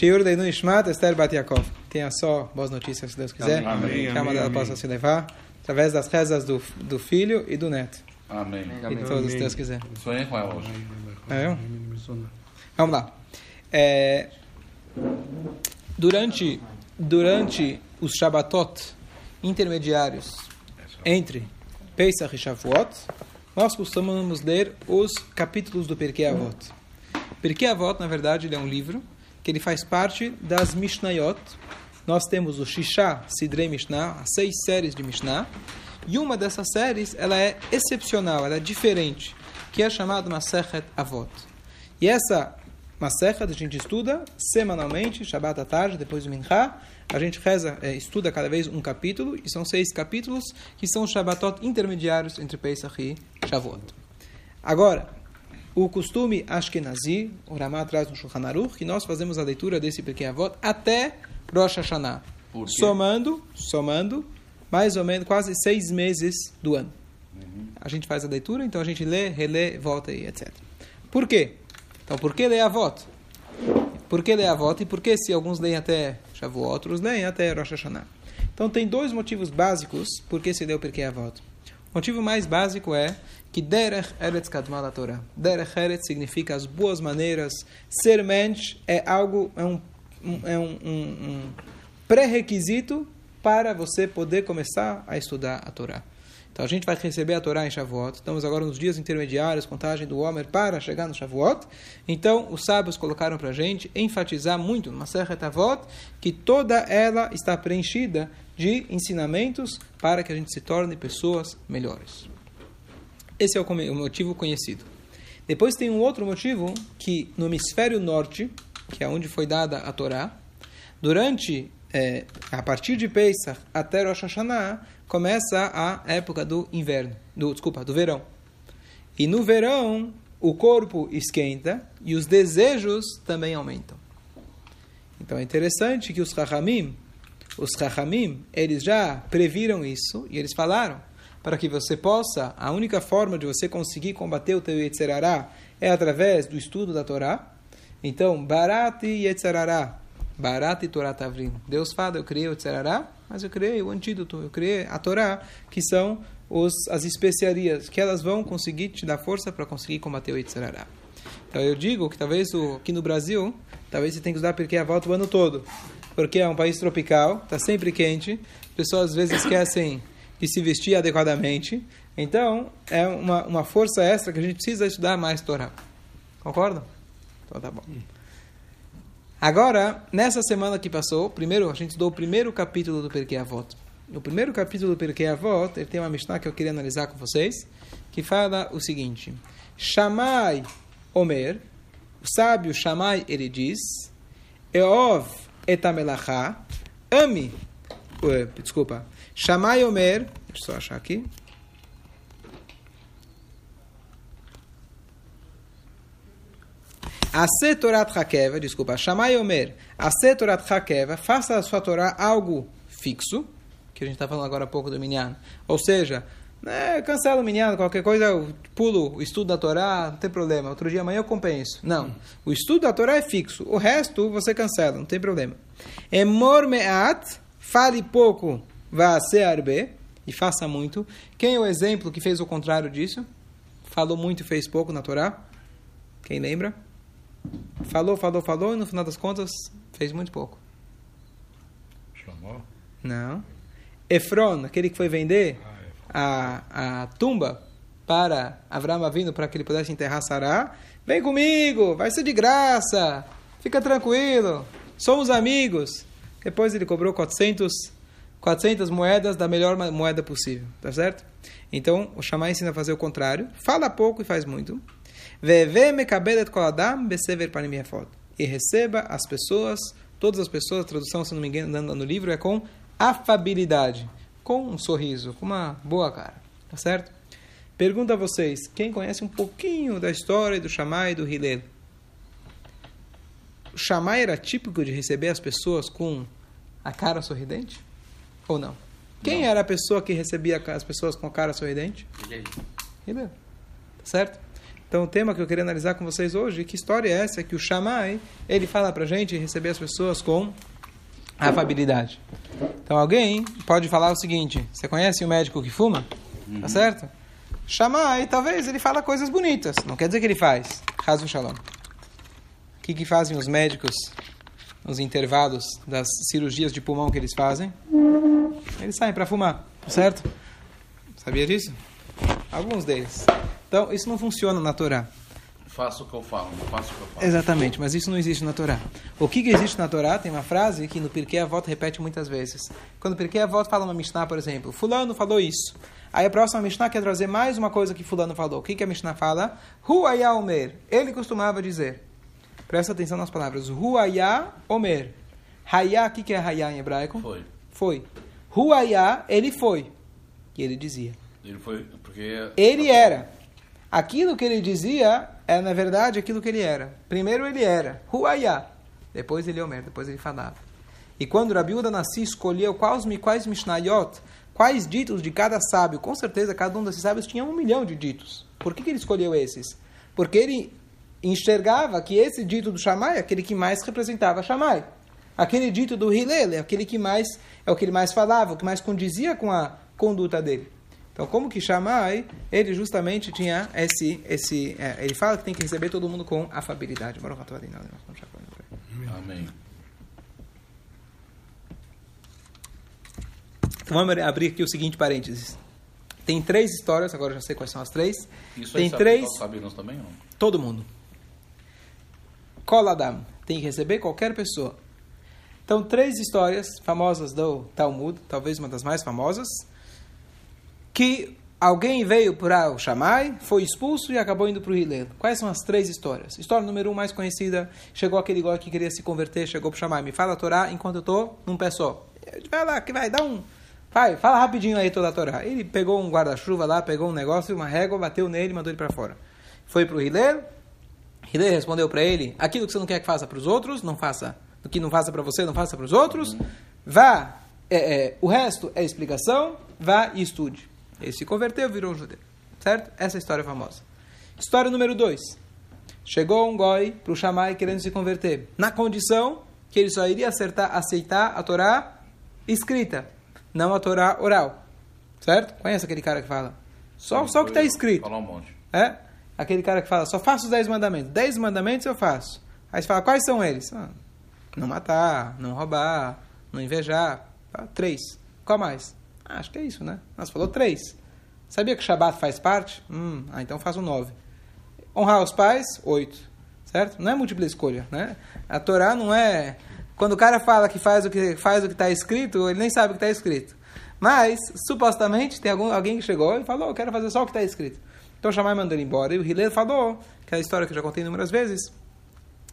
Shiur Leinu Ishmat Esther Bat Yaakov. Tenha só boas notícias, se Deus quiser. Amém, Que a uma delas possa se levar através das rezas do, do filho e do neto. Amém. E todos, se Deus quiser. Sonhei com ela hoje. É eu? Vamos lá. É, durante, durante os Shabbatot intermediários entre Pesach e Shavuot, nós costumamos ler os capítulos do Pirkei Avot. Pirkei Avot, na verdade, ele é um livro que ele faz parte das Mishnayot. Nós temos o Shisha Sidrei Mishnah, seis séries de Mishnah, e uma dessas séries ela é excepcional, ela é diferente, que é chamada Masechet Avot. E essa Masechet a gente estuda semanalmente, Shabbat à tarde, depois do Minchá. A gente reza, é, estuda cada vez um capítulo, e são seis capítulos que são os Shabbatot intermediários entre Pesach e Shavuot. Agora, o costume Ashkenazi, o Ramá traz no Shulchan Aruch, que nós fazemos a leitura desse Pirkei Avot até Rosh Hashanah. Somando, somando, mais ou menos quase seis meses do ano. A gente faz a leitura, então a gente lê, relê, volta e etc. Por quê? Então, por que ler a voto? Por que ler a voto e por que se alguns leem até Shavuot, outros leem até Rosh Hashanah? Então, tem dois motivos básicos por que se leu Pirkei Avot. O motivo mais básico é que Derech Eretz Kadmal a Torah. Derech Eretz significa as boas maneiras. Ser mensch é algo, é um, é um, um, um pré-requisito para você poder começar a estudar a Torá. Então a gente vai receber a Torá em Shavuot. Estamos agora nos dias intermediários, contagem do Homer para chegar no Shavuot. Então os sábios colocaram para a gente enfatizar muito no Masechet Avot que toda ela está preenchida de ensinamentos para que a gente se torne pessoas melhores. Esse é o motivo conhecido. Depois tem um outro motivo que no hemisfério norte, que é onde foi dada a Torá, durante eh, a partir de Pesach até Rosh Hashanah começa a época do inverno, do desculpa, do verão. E no verão o corpo esquenta e os desejos também aumentam. Então é interessante que os Rahamim, os Rahamim, eles já previram isso e eles falaram para que você possa, a única forma de você conseguir combater o teu Yetzerará é através do estudo da Torá. Então, Barat e Yetzerará, Barat e Torá Tavrim. Deus fala, eu criei o Yetzerará, mas eu criei o antídoto, eu criei a Torá, que são os, as especiarias, que elas vão conseguir te dar força para conseguir combater o Yetzerará. Então eu digo que talvez o, aqui no Brasil, talvez você tenha que usar porque a volta o ano todo. Porque é um país tropical, está sempre quente, as pessoas às vezes esquecem de se vestir adequadamente. Então, é uma, uma força extra que a gente precisa estudar mais Torá. Concordam? Então tá bom. Agora, nessa semana que passou, primeiro a gente estudou o primeiro capítulo do Perkei Avot. No primeiro capítulo do Perkei Avot, ele tem uma Mishnah que eu queria analisar com vocês, que fala o seguinte: Shammai Omer, o sábio Shammai, ele diz, Eov etamelacha, ame, desculpa, Shammai Omer, deixa eu só achar aqui, Ase Torat Hakeva, desculpa, Shammai Omer, Ase Torat Hakeva, faça a sua Torá algo fixo, que a gente está falando agora há pouco do Minyan. Ou seja, né, cancela o Minyan, qualquer coisa, eu pulo o estudo da Torá, não tem problema. Outro dia, amanhã eu compenso. Não, o estudo da Torá é fixo, o resto você cancela, não tem problema. Emor Me'at, fale pouco, vá ser arbe, e faça muito. Quem é o exemplo que fez o contrário disso? Falou muito e fez pouco na Torá? Quem lembra? Falou, falou, falou, e no final das contas fez muito pouco. Chamou? Não. Efron, aquele que foi vender a, a tumba para Avram Avinu para que ele pudesse enterrar Sará, vem comigo, vai ser de graça, fica tranquilo, somos amigos. Depois ele cobrou 400, 400 moedas da melhor moeda possível, tá certo? Então, o Shammai ensina a fazer o contrário, fala pouco e faz muito. E receba as pessoas, todas as pessoas, a tradução, se não me engano, no livro é com afabilidade, com um sorriso, com uma boa cara, tá certo? Pergunto a vocês, quem conhece um pouquinho da história do Shammai e do Hillel? O Shammai era típico de receber as pessoas com a cara sorridente? Ou não? Quem era a pessoa que recebia as pessoas com a cara sorridente? Hillel. Tá certo? Então, o tema que eu queria analisar com vocês hoje, que história é essa que o Shammai, ele fala para a gente receber as pessoas com afabilidade. Então, alguém pode falar o seguinte, você conhece o médico que fuma? Tá certo? Shammai, talvez ele fala coisas bonitas, não quer dizer que ele faz. Razo Shalom. O que, que fazem os médicos nos intervalos das cirurgias de pulmão que eles fazem? Eles saem para fumar, certo? Sabia disso? Alguns deles. Então, isso não funciona na Torá. Faço o que eu falo, não faço o que eu falo. Exatamente, mas isso não existe na Torá. O que, que existe na Torá? Tem uma frase que no Pirkei Avot repete muitas vezes. Quando o Pirkei Avot fala uma Mishnah, por exemplo, fulano falou isso. Aí a próxima Mishnah quer trazer mais uma coisa que fulano falou. O que, que a Mishnah fala? Omer. Ele costumava dizer. Presta atenção nas palavras. Huaya Omer. Haya, o que, que é Haya em hebraico? Foi. Foi. Huaya, ele foi. E ele dizia. Ele foi, porque... Ele era. Aquilo que ele dizia é, na verdade, aquilo que ele era. Primeiro ele era. Huaya. Depois ele Omer. Depois ele falava. E quando Rabi Uda Nassi escolheu quais, quais Mishnayot, quais ditos de cada sábio, com certeza cada um desses sábios tinha um milhão de ditos. Por que, que ele escolheu esses? Porque ele enxergava que esse dito do Shammai é aquele que mais representava Shammai. Aquele dito do Hillel é aquele que mais é o que ele mais falava, o que mais condizia com a conduta dele. Então, como que Shammai, ele justamente tinha esse, esse é, ele fala que tem que receber todo mundo com afabilidade. Amém. Então, vamos abrir aqui o seguinte parênteses. Tem três histórias, agora já sei quais são as três. Isso tem aí sabe, três, sabemos também, não? todo mundo. Koladam, tem que receber qualquer pessoa. Então, três histórias famosas do Talmud, talvez uma das mais famosas, que alguém veio para o Shammai, foi expulso e acabou indo para o Hillel. Quais são as três histórias? História número um, mais conhecida, chegou aquele goi que queria se converter, chegou para o Shammai, me fala a Torá enquanto eu estou num pé só. Vai lá, que vai, dá um... Vai, fala rapidinho aí toda a Torá. Ele pegou um guarda-chuva lá, pegou um negócio, uma régua, bateu nele e mandou ele para fora. Foi para o Hillel, Hillel respondeu para ele, aquilo que você não quer que faça para os outros, não faça. O que não faça para você, não faça para os outros. Vá, é, é, o resto é explicação, vá e estude. Ele se converteu, virou um judeu. Certo? Essa é a história famosa. História número 2. Chegou um goi para o Shammai querendo se converter, na condição que ele só iria acertar, aceitar a Torá escrita, não a Torá oral. Certo? Conhece aquele cara que fala? Só, só o que está escrito. Falar um monte. É? Aquele cara que fala, só faço os 10 mandamentos. 10 mandamentos eu faço. Aí você fala, quais são eles? Ah, não matar, não roubar, não invejar. Três. Qual mais? Ah, acho que é isso, né? Nossa, falou três. Sabia que Shabat faz parte? Hum, ah, então faz o nove. Honrar os pais? Oito. Certo? Não é múltipla escolha, né? A Torá não é... Quando o cara fala que faz o que faz o que está escrito, ele nem sabe o que está escrito. Mas, supostamente, tem algum, alguém que chegou e falou, eu quero fazer só o que está escrito. Então Shammai mandou ele embora. E o Hillel falou, que é a história que eu já contei inúmeras vezes.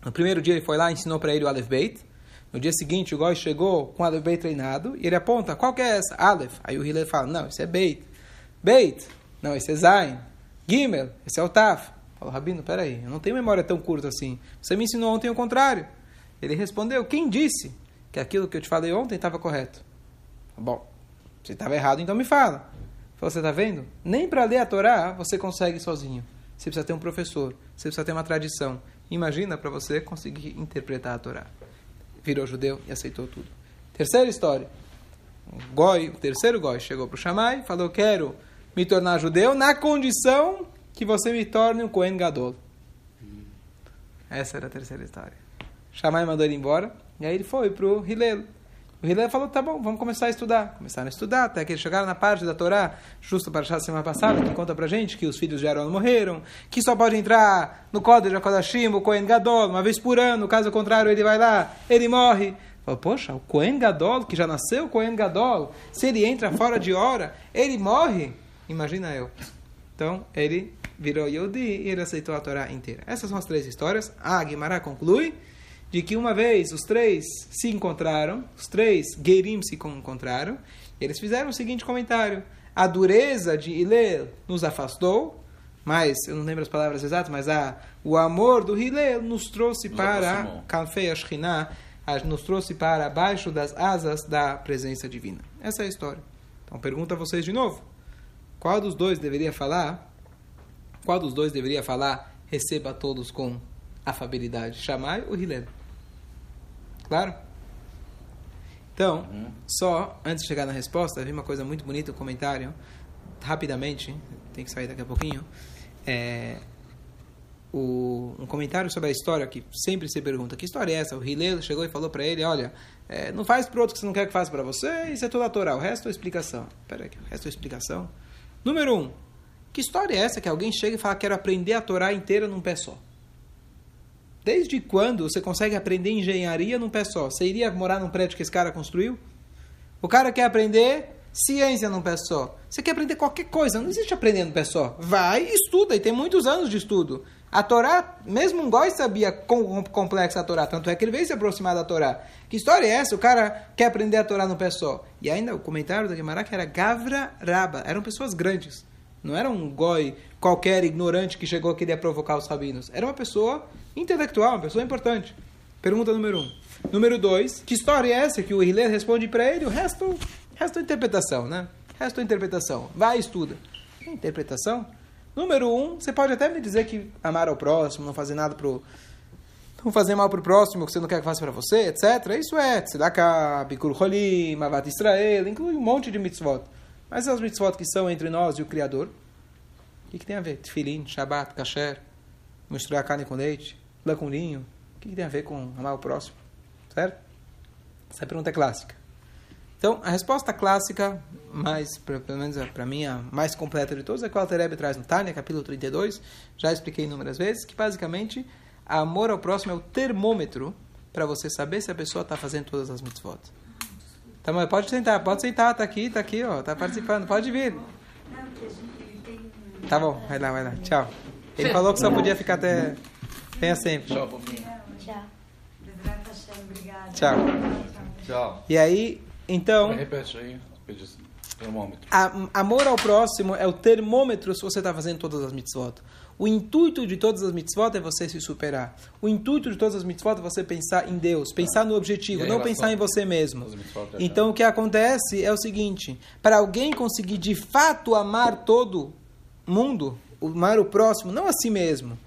No primeiro dia ele foi lá e ensinou para ele o Aleph Beit. No dia seguinte o Goi chegou com o Aleph Beit treinado e ele aponta, qual que é essa? Aleph. Aí o Hillel fala, não, isso é Beit. Beit, não, esse é Zain. Gimel, esse é o Taf. Falou, Rabino, peraí, eu não tenho memória tão curta assim. Você me ensinou ontem o contrário. Ele respondeu, quem disse que aquilo que eu te falei ontem estava correto? Bom, se estava errado, então me fala. Você está vendo? Nem para ler a Torá você consegue sozinho. Você precisa ter um professor, você precisa ter uma tradição. Imagina para você conseguir interpretar a Torá. Virou judeu e aceitou tudo. Terceira história. O Goi, o terceiro Goi chegou para o Shammai e falou: Quero me tornar judeu na condição que você me torne um Kohen Gadol. Essa era a terceira história. Shammai mandou ele embora e aí ele foi para o Hillel. O Hillel falou, tá bom, vamos começar a estudar. Começaram a estudar, até que eles chegaram na parte da Torá, justo para a semana passada, que conta pra gente que os filhos de Aaron morreram, que só pode entrar no Kodesh HaKodashim, o Kohen Gadol, uma vez por ano, caso contrário ele vai lá, ele morre. Falou, poxa, o Kohen Gadol, que já nasceu Kohen Gadol, se ele entra fora de hora, ele morre? Imagina eu. Então, ele virou Yodi e ele aceitou a Torá inteira. Essas são as três histórias. A Guimarães conclui de que uma vez os três se encontraram, os três Gerim se encontraram, eles fizeram o seguinte comentário: a dureza de Hillel nos afastou, mas eu não lembro as palavras exatas, mas a, o amor do Hillel nos trouxe Nos para. Kanfei Ashkinah, nos trouxe para abaixo das asas da presença divina. Essa é a história. Então pergunto a vocês de novo: qual dos dois deveria falar Qual dos dois deveria falar receba todos com afabilidade? Shammai ou Hillel? Claro? Então, uhum. só antes de chegar na resposta, vi uma coisa muito bonita, um comentário, rapidamente, tem que sair daqui a pouquinho. É, o, um comentário sobre a história que sempre se pergunta: que história é essa? O Hillel chegou e falou para ele: Olha, é, não faz para outro que você não quer que faça para você, isso é toda a Torá. O resto é explicação. Espera aí, o resto é explicação. Número um: que história é essa que alguém chega e fala: Quero aprender a Torá inteira num pé só? Desde quando você consegue aprender engenharia num pé só? Você iria morar num prédio que esse cara construiu? O cara quer aprender ciência num pé só. Você quer aprender qualquer coisa, não existe aprender num pé só. Vai e estuda, e tem muitos anos de estudo. A Torá, mesmo um goi sabia quão complexa a Torá, tanto é que ele veio se aproximar da Torá. Que história é essa? O cara quer aprender a Torá no pé só. E ainda o comentário da Gemara que era Gavra Raba, eram pessoas grandes. Não era um goi qualquer ignorante que chegou a querer provocar os rabinos. Era uma pessoa intelectual, uma pessoa importante. Pergunta número um. Número dois, que história é essa que o Hiller responde para ele? O resto, resto é interpretação, né? Resto é interpretação. Vai estuda. Interpretação? Número um, você pode até me dizer que amar ao próximo, não fazer nada pro não fazer mal pro próximo que você não quer que faça para você, etc. Isso é tzedakah, bikur holim, mavat Israel, inclui um monte de mitzvot. Mas as mitzvot que são entre nós e o Criador, o que, que tem a ver? Tefilin, Shabbat, Kasher, misturar carne com leite, linho, o que, que tem a ver com amar o próximo? Certo? Essa pergunta é clássica. Então, a resposta clássica, mais, pelo menos para mim, a mais completa de todas, é que o Alter traz no Tânia, capítulo 32, já expliquei inúmeras vezes, que basicamente, amor ao próximo é o termômetro para você saber se a pessoa está fazendo todas as mitzvot. Tá, mas pode sentar, pode sentar, tá aqui, tá aqui, ó, tá participando, pode vir. Tá bom, vai lá, vai lá, tchau. Ele falou que só podia ficar até. Venha sempre. Tchau. Tchau. Tchau. Tchau. E aí, então. Repete aí, termômetro. amor ao próximo é o termômetro se você está fazendo todas as mitzvot. O intuito de todas as mitzvot é você se superar. O intuito de todas as mitzvot é você pensar em Deus, pensar no objetivo, não pensar em você mesmo. Então o que acontece é o seguinte: para alguém conseguir de fato amar todo mundo, amar o próximo, não a si mesmo.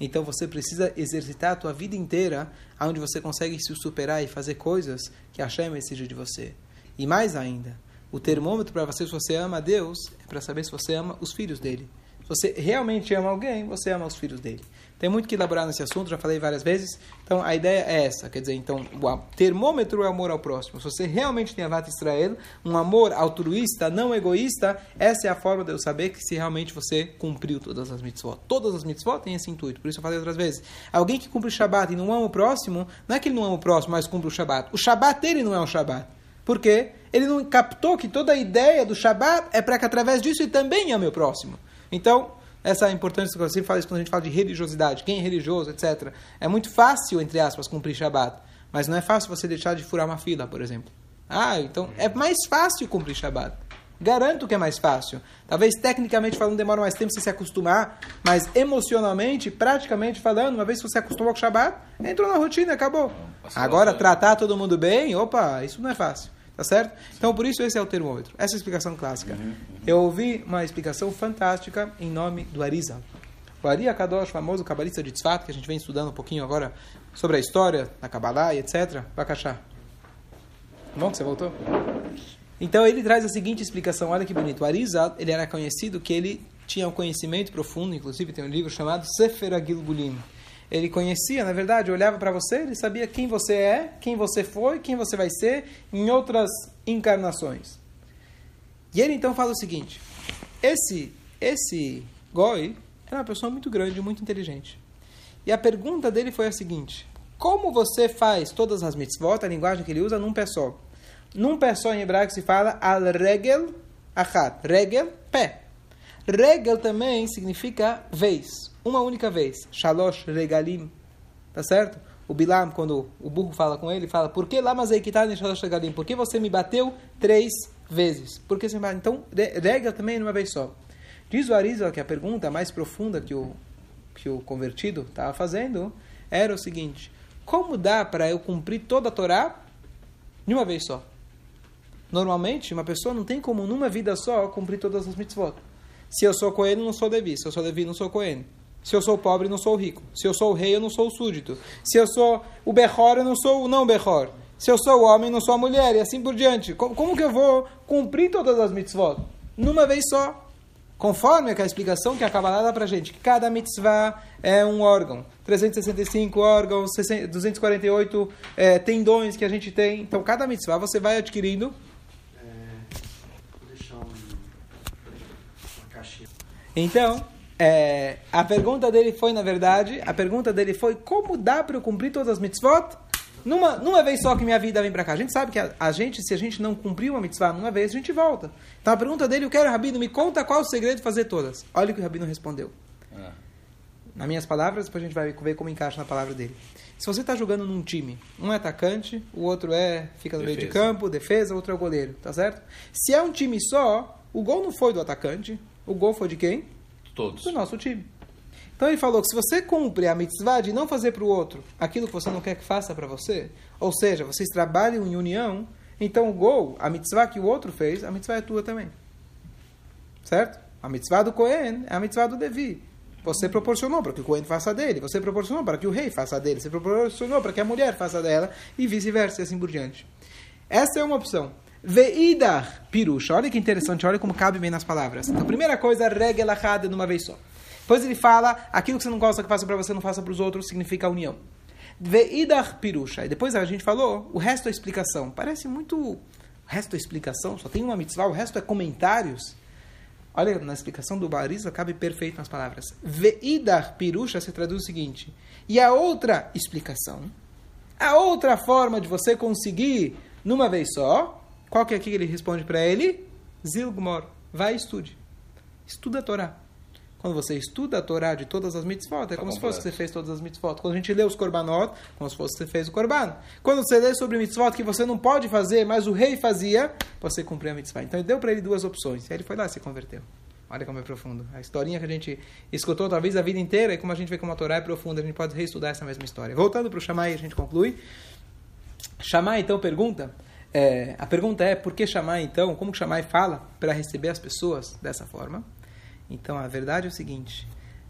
Então você precisa exercitar a tua vida inteira, onde você consegue se superar e fazer coisas que Hashem exige de você. E mais ainda, o termômetro para você se você ama a Deus é para saber se você ama os filhos dele você realmente ama alguém, você ama os filhos dele. Tem muito que elaborar nesse assunto, já falei várias vezes. Então a ideia é essa, quer dizer, então o termômetro é o amor ao próximo. Se você realmente tem Avat Israel, um amor altruísta, não egoísta, essa é a forma de eu saber que se realmente você cumpriu todas as mitzvot. Todas as mitzvot têm esse intuito, por isso eu falei outras vezes. Alguém que cumpre o Shabat e não ama o próximo, não é que ele não ama o próximo, mas cumpre o Shabat. O Shabat dele não é um Shabat. Por quê? Ele não captou que toda a ideia do Shabat é para que através disso ele também ame o próximo. Então, essa é a importância que sempre falo isso quando a gente fala de religiosidade, quem é religioso, etc. É muito fácil, entre aspas, cumprir Shabat, mas não é fácil você deixar de furar uma fila, por exemplo. Ah, então é mais fácil cumprir Shabat. Garanto que é mais fácil. Talvez tecnicamente falando demora mais tempo você se acostumar, mas emocionalmente, praticamente falando, uma vez que você acostumou com o Shabat, entrou na rotina, acabou. Agora, tratar todo mundo bem, opa, isso não é fácil. Tá certo? Então, por isso, esse é o termômetro. Essa é a explicação clássica. Uhum, uhum. Eu ouvi uma explicação fantástica em nome do Arizal. O Ari Akadosh, famoso cabalista de Tzfat, que a gente vem estudando um pouquinho agora sobre a história da Kabbalah e etc. Bakashá. Bom que você voltou? Então, ele traz a seguinte explicação. Olha que bonito. O Arizal, ele era conhecido que ele tinha um conhecimento profundo, inclusive tem um livro chamado Sefer Agilgulim ele conhecia, na verdade, olhava para você, ele sabia quem você é, quem você foi, quem você vai ser em outras encarnações. E ele então fala o seguinte: esse esse Goi era uma pessoa muito grande, muito inteligente. E a pergunta dele foi a seguinte: como você faz todas as mitzvot, a linguagem que ele usa, num pé só? Num pé só em hebraico se fala al regel achat. Regel, pé. Regel também significa vez uma única vez. Shalosh regalim. Tá certo? O Bilam, quando o burro fala com ele, fala: Por que lama zeikitani shalosh regalim? Por que você me bateu três vezes? Por que você me bateu? Então, rega também numa vez só. Diz o Arizal que a pergunta mais profunda que o, que o convertido estava fazendo era o seguinte: Como dá para eu cumprir toda a Torá de uma vez só? Normalmente, uma pessoa não tem como numa vida só cumprir todas as mitzvot. Se eu sou eu não sou Levi. Se eu sou Levi, não sou Cohen. Se eu sou pobre, não sou rico. Se eu sou rei, eu não sou o súdito. Se eu sou o Behor, eu não sou o não Behor. Se eu sou homem, não sou a mulher. E assim por diante. Como, como que eu vou cumprir todas as mitzvot? Numa vez só. Conforme a explicação que a Kabbalah dá pra gente, que cada mitzvah é um órgão. 365 órgãos, 248 é, tendões que a gente tem. Então, cada mitzvah você vai adquirindo. É, vou deixar um, uma caixinha. Então, é, a pergunta dele foi, na verdade, a pergunta dele foi como dá para eu cumprir todas as mitzvot numa, numa vez só que minha vida vem para cá. A gente sabe que a, a, gente, se a gente não cumprir uma mitzvah numa vez, a gente volta. Então a pergunta dele, eu quero, Rabino, me conta qual o segredo de fazer todas. Olha o que o Rabino respondeu. É. Nas minhas palavras, depois a gente vai ver como encaixa na palavra dele. Se você está jogando num time, um é atacante, o outro é fica no defesa. meio de campo, defesa, o outro é o goleiro, tá certo? Se é um time só, o gol não foi do atacante, o gol foi de quem? Todos. Do nosso time. Então ele falou que se você cumpre a mitzvah de não fazer para o outro aquilo que você não quer que faça para você, ou seja, vocês trabalham em união, então o gol, a mitzvah que o outro fez, a mitzvah é tua também. Certo? A mitzvah do Cohen é a mitzvah do Devi. Você proporcionou para que o Cohen faça dele, você proporcionou para que o rei faça dele, você proporcionou para que a mulher faça dela, e vice-versa, e assim por diante. Essa é uma opção. Veidar pirusha. Olha que interessante, olha como cabe bem nas palavras. Então, primeira coisa, regelachada numa vez só. Depois ele fala, aquilo que você não gosta que faça para você, não faça para os outros, significa união. Veidar pirusha. E depois a gente falou, o resto é explicação. Parece muito... O resto é explicação, só tem uma mitzvah, o resto é comentários. Olha, na explicação do Bariza cabe perfeito nas palavras. Veidar pirusha se traduz o seguinte. E a outra explicação, a outra forma de você conseguir numa vez só, qual que é aqui que ele responde para ele? Zilgmor. Vai e estude. Estuda a Torá. Quando você estuda a Torá de todas as mitzvot, é tá como se fosse que você fez todas as mitzvot. Quando a gente lê os korbanot, como se fosse que você fez o korban. Quando você lê sobre mitzvot que você não pode fazer, mas o rei fazia, você cumpriu a mitzvah. Então ele deu para ele duas opções. E aí ele foi lá e se converteu. Olha como é profundo. A historinha que a gente escutou talvez a vida inteira, e como a gente vê como a Torá é profunda, a gente pode reestudar essa mesma história. Voltando para o Shammai, a gente conclui. Shammai então pergunta é, a pergunta é por que chamar então, como chamar e fala para receber as pessoas dessa forma? Então a verdade é o seguinte: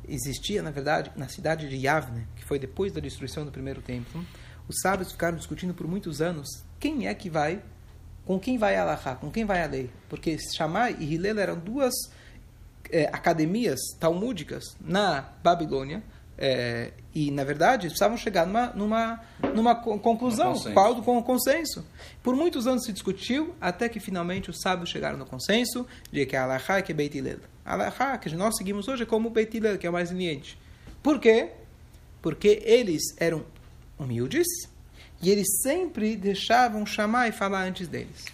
existia na verdade na cidade de Yavne, que foi depois da destruição do primeiro templo, os sábios ficaram discutindo por muitos anos quem é que vai, com quem vai a Allahá, com quem vai a lei, porque Shammai e Hillel eram duas é, academias talmúdicas na Babilônia é, e, na verdade, precisavam chegar numa, numa, numa conclusão, qual do consenso. Por muitos anos se discutiu, até que finalmente os sábios chegaram no consenso de que Alahá é que é Beit Hillel. Alahá, que nós seguimos hoje, é como Beit Hillel, que é o mais leniente. Por quê? Porque eles eram humildes e eles sempre deixavam chamar e falar antes deles.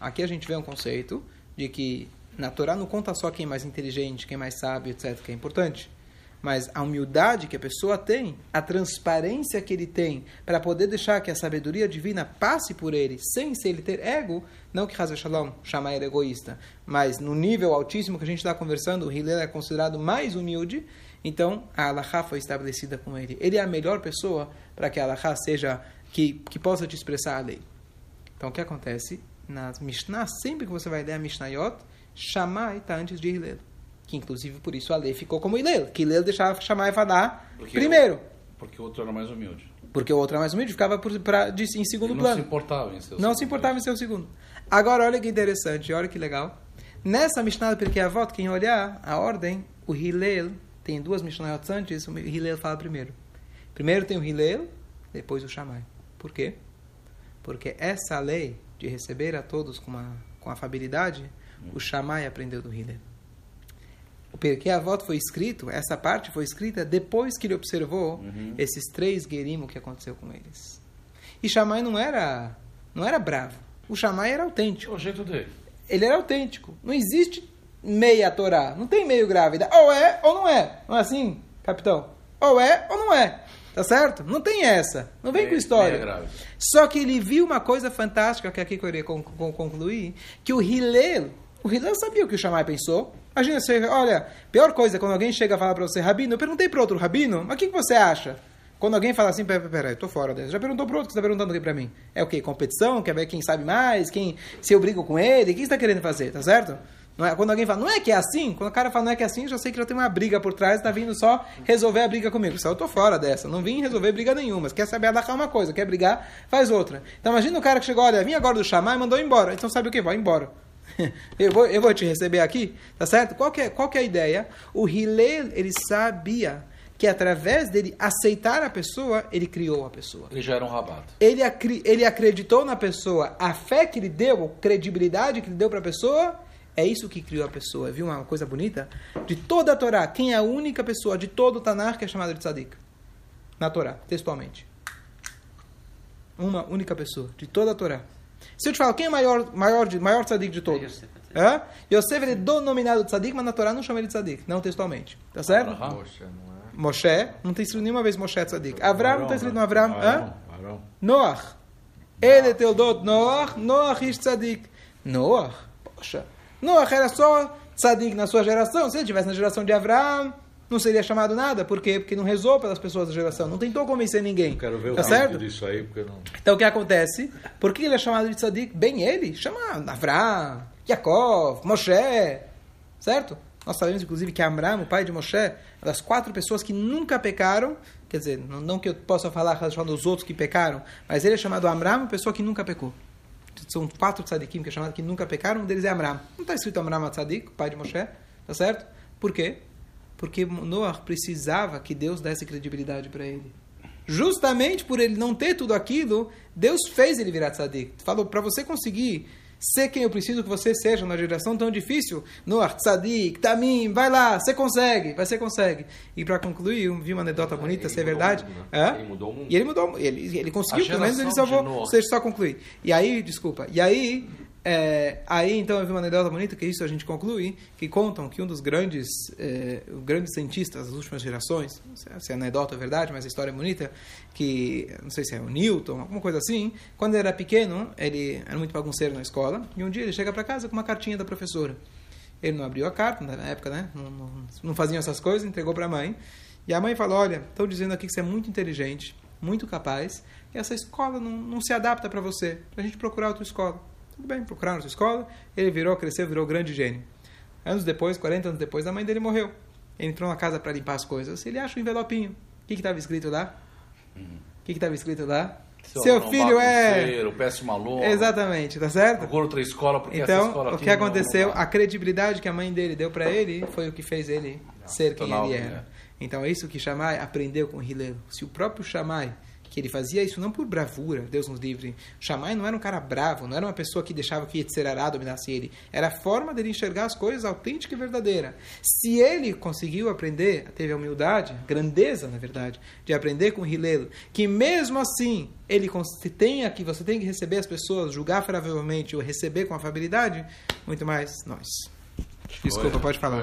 Aqui a gente vê um conceito de que na Torá não conta só quem é mais inteligente, quem é mais sábio, etc., que é importante mas a humildade que a pessoa tem, a transparência que ele tem para poder deixar que a sabedoria divina passe por ele, sem se ele ter ego, não que Hazar Shalom chama ele egoísta, mas no nível altíssimo que a gente está conversando, o Hillel é considerado mais humilde, então a Allahá foi estabelecida com ele. Ele é a melhor pessoa para que a Allahá seja, que, que possa te expressar a lei. Então o que acontece? Nas Mishnah, sempre que você vai ler a Mishnayot, Shammai está antes de Hillel que inclusive por isso a lei ficou como Ilel, que Ilel deixava chamar e falar primeiro. porque o outro era mais humilde. Porque o outro era mais humilde, ficava por, pra, de, em segundo Ele plano. Não se importava em seu Não se importava em seu segundo. Agora, olha que interessante, olha que legal. Nessa Mishnah porque a volta, quem olhar a ordem, o Hillel, tem duas Mishnah antes, o Hillel fala primeiro. Primeiro tem o Hillel, depois o Shammai. Por quê? Porque essa lei de receber a todos com, uma, com afabilidade, o Shammai aprendeu do Hillel. O Perkei Avot foi escrito, essa parte foi escrita depois que ele observou uhum. esses três guerimos que aconteceu com eles. E Shammai não era, não era bravo. O Shammai era autêntico. O jeito dele. Ele era autêntico. Não existe meia Torá. Não tem meio grávida. Ou é ou não é. Não é assim, capitão? Ou é ou não é. Tá certo? Não tem essa. Não vem meia, com história. Só que ele viu uma coisa fantástica que aqui eu queria concluir, que o Hillel, o Hillel sabia o que o Shammai pensou. Imagina você, olha, pior coisa, quando alguém chega a falar para você, Rabino, eu perguntei para outro Rabino, mas o que, que você acha? Quando alguém fala assim, peraí, pera, tô fora dessa. Já perguntou para outro, que está perguntando aqui para mim? É o quê? Competição? Quer ver quem sabe mais? Quem se eu brigo com ele? O que você está querendo fazer? Tá certo? Não é, quando alguém fala, não é que é assim? Quando o cara fala, não é que é assim, eu já sei que já tem uma briga por trás, tá vindo só resolver a briga comigo. Só eu tô fora dessa, não vim resolver briga nenhuma. Se quer saber atacar uma coisa, quer brigar, faz outra. Então imagina o cara que chegou, olha, vim agora do chamar e mandou embora. Então sabe o que? Vai embora. eu, vou, eu vou te receber aqui, tá certo? Qual que é, qual que é a ideia? O Hillel, ele sabia que através dele aceitar a pessoa, ele criou a pessoa. Ele já era um rabado. Ele, ele acreditou na pessoa, a fé que ele deu, a credibilidade que ele deu para a pessoa, é isso que criou a pessoa. Viu uma coisa bonita? De toda a Torá, quem é a única pessoa de todo o Tanar que é chamada de tzadik? Na Torá, textualmente. Uma única pessoa, de toda a Torá. Se eu te falo, quem é o maior, maior, maior tzadik de todos? É? Yosef ele é denominado tzadik, mas na Torá não chama ele de tzadik, não textualmente. Tá certo? Poxa, não é. Moshe, não tem escrito nenhuma vez Moshe tzadik. Avram, não está escrito no Avram. Noach. Ele é Teodot Noach, Noach ish tzadik. Noach, poxa. Noach era só tzadik na sua geração. Se ele tivesse na geração de Avram, não seria chamado nada. Por quê? Porque não rezou pelas pessoas da geração. Não tentou convencer ninguém. Quero ver tá o certo? vídeo disso aí, porque não. Então o que acontece? Por que ele é chamado de tzadik? Bem ele. Chama Avram, Yaakov, Moshe. Certo? Nós sabemos, inclusive, que Amram, o pai de Moshe, é das quatro pessoas que nunca pecaram. Quer dizer, não, que eu possa falar dos outros que pecaram, mas ele é chamado Amram, pessoa que nunca pecou. São quatro tzadikim que é chamado que nunca pecaram, um deles é Amram. Não está escrito Amram tzadik, pai de Moshe, tá certo? Por quê? Porque Noah precisava que Deus desse credibilidade para ele. Justamente por ele não ter tudo aquilo, Deus fez ele virar tzadik. Falou, para você conseguir ser quem eu preciso que você seja na geração tão difícil, Noah, tzadik, tamim, vai lá, você consegue, você consegue. E para concluir, eu vi uma anedota bonita, se é verdade. Mundo, é? Ele mudou o mundo. E ele mudou, ele, ele conseguiu, pelo menos ele salvou. Deixa eu só concluir. E aí, desculpa, e aí, é, aí então eu vi uma anedota bonita, que isso a gente conclui, que contam que um dos grandes, é, grandes cientistas das últimas gerações, não sei se a anedota é verdade, mas a história é bonita, que, não sei se é o Newton, alguma coisa assim, quando ele era pequeno, ele era muito bagunceiro na escola, e um dia ele chega para casa com uma cartinha da professora. Ele não abriu a carta, na época, né? Não, não, não faziam essas coisas, entregou para a mãe. E a mãe falou: Olha, estão dizendo aqui que você é muito inteligente, muito capaz, e essa escola não, não se adapta para você, para a gente procurar outra escola. Tudo bem, procuraram outra escola, ele virou, cresceu, virou grande gênio. Anos depois, 40 anos depois, a mãe dele morreu. Ele entrou na casa para limpar as coisas, ele acha um envelopinho. O que estava escrito lá? O que estava escrito lá? Seu, aluno filho é. péssimo aluno. Exatamente, tá certo? Procura outra escola porque essa Então, escola o aqui que não- aconteceu, não- a credibilidade que a mãe dele deu para ele foi o que fez ele ser quem ele era. né? Então é isso que Shammai aprendeu com Hillel. Se o próprio Shammai, que ele fazia isso não por bravura, Deus nos livre. Shammai não era um cara bravo, não era uma pessoa que deixava que Yetzerará dominasse ele. Era a forma dele enxergar as coisas autêntica e verdadeira. Se ele conseguiu aprender, teve a humildade, grandeza, na verdade, de aprender com Hillel, que mesmo assim ele tenha que você tem que receber as pessoas, julgar favoravelmente ou receber com afabilidade, muito mais nós. Desculpa, pode falar.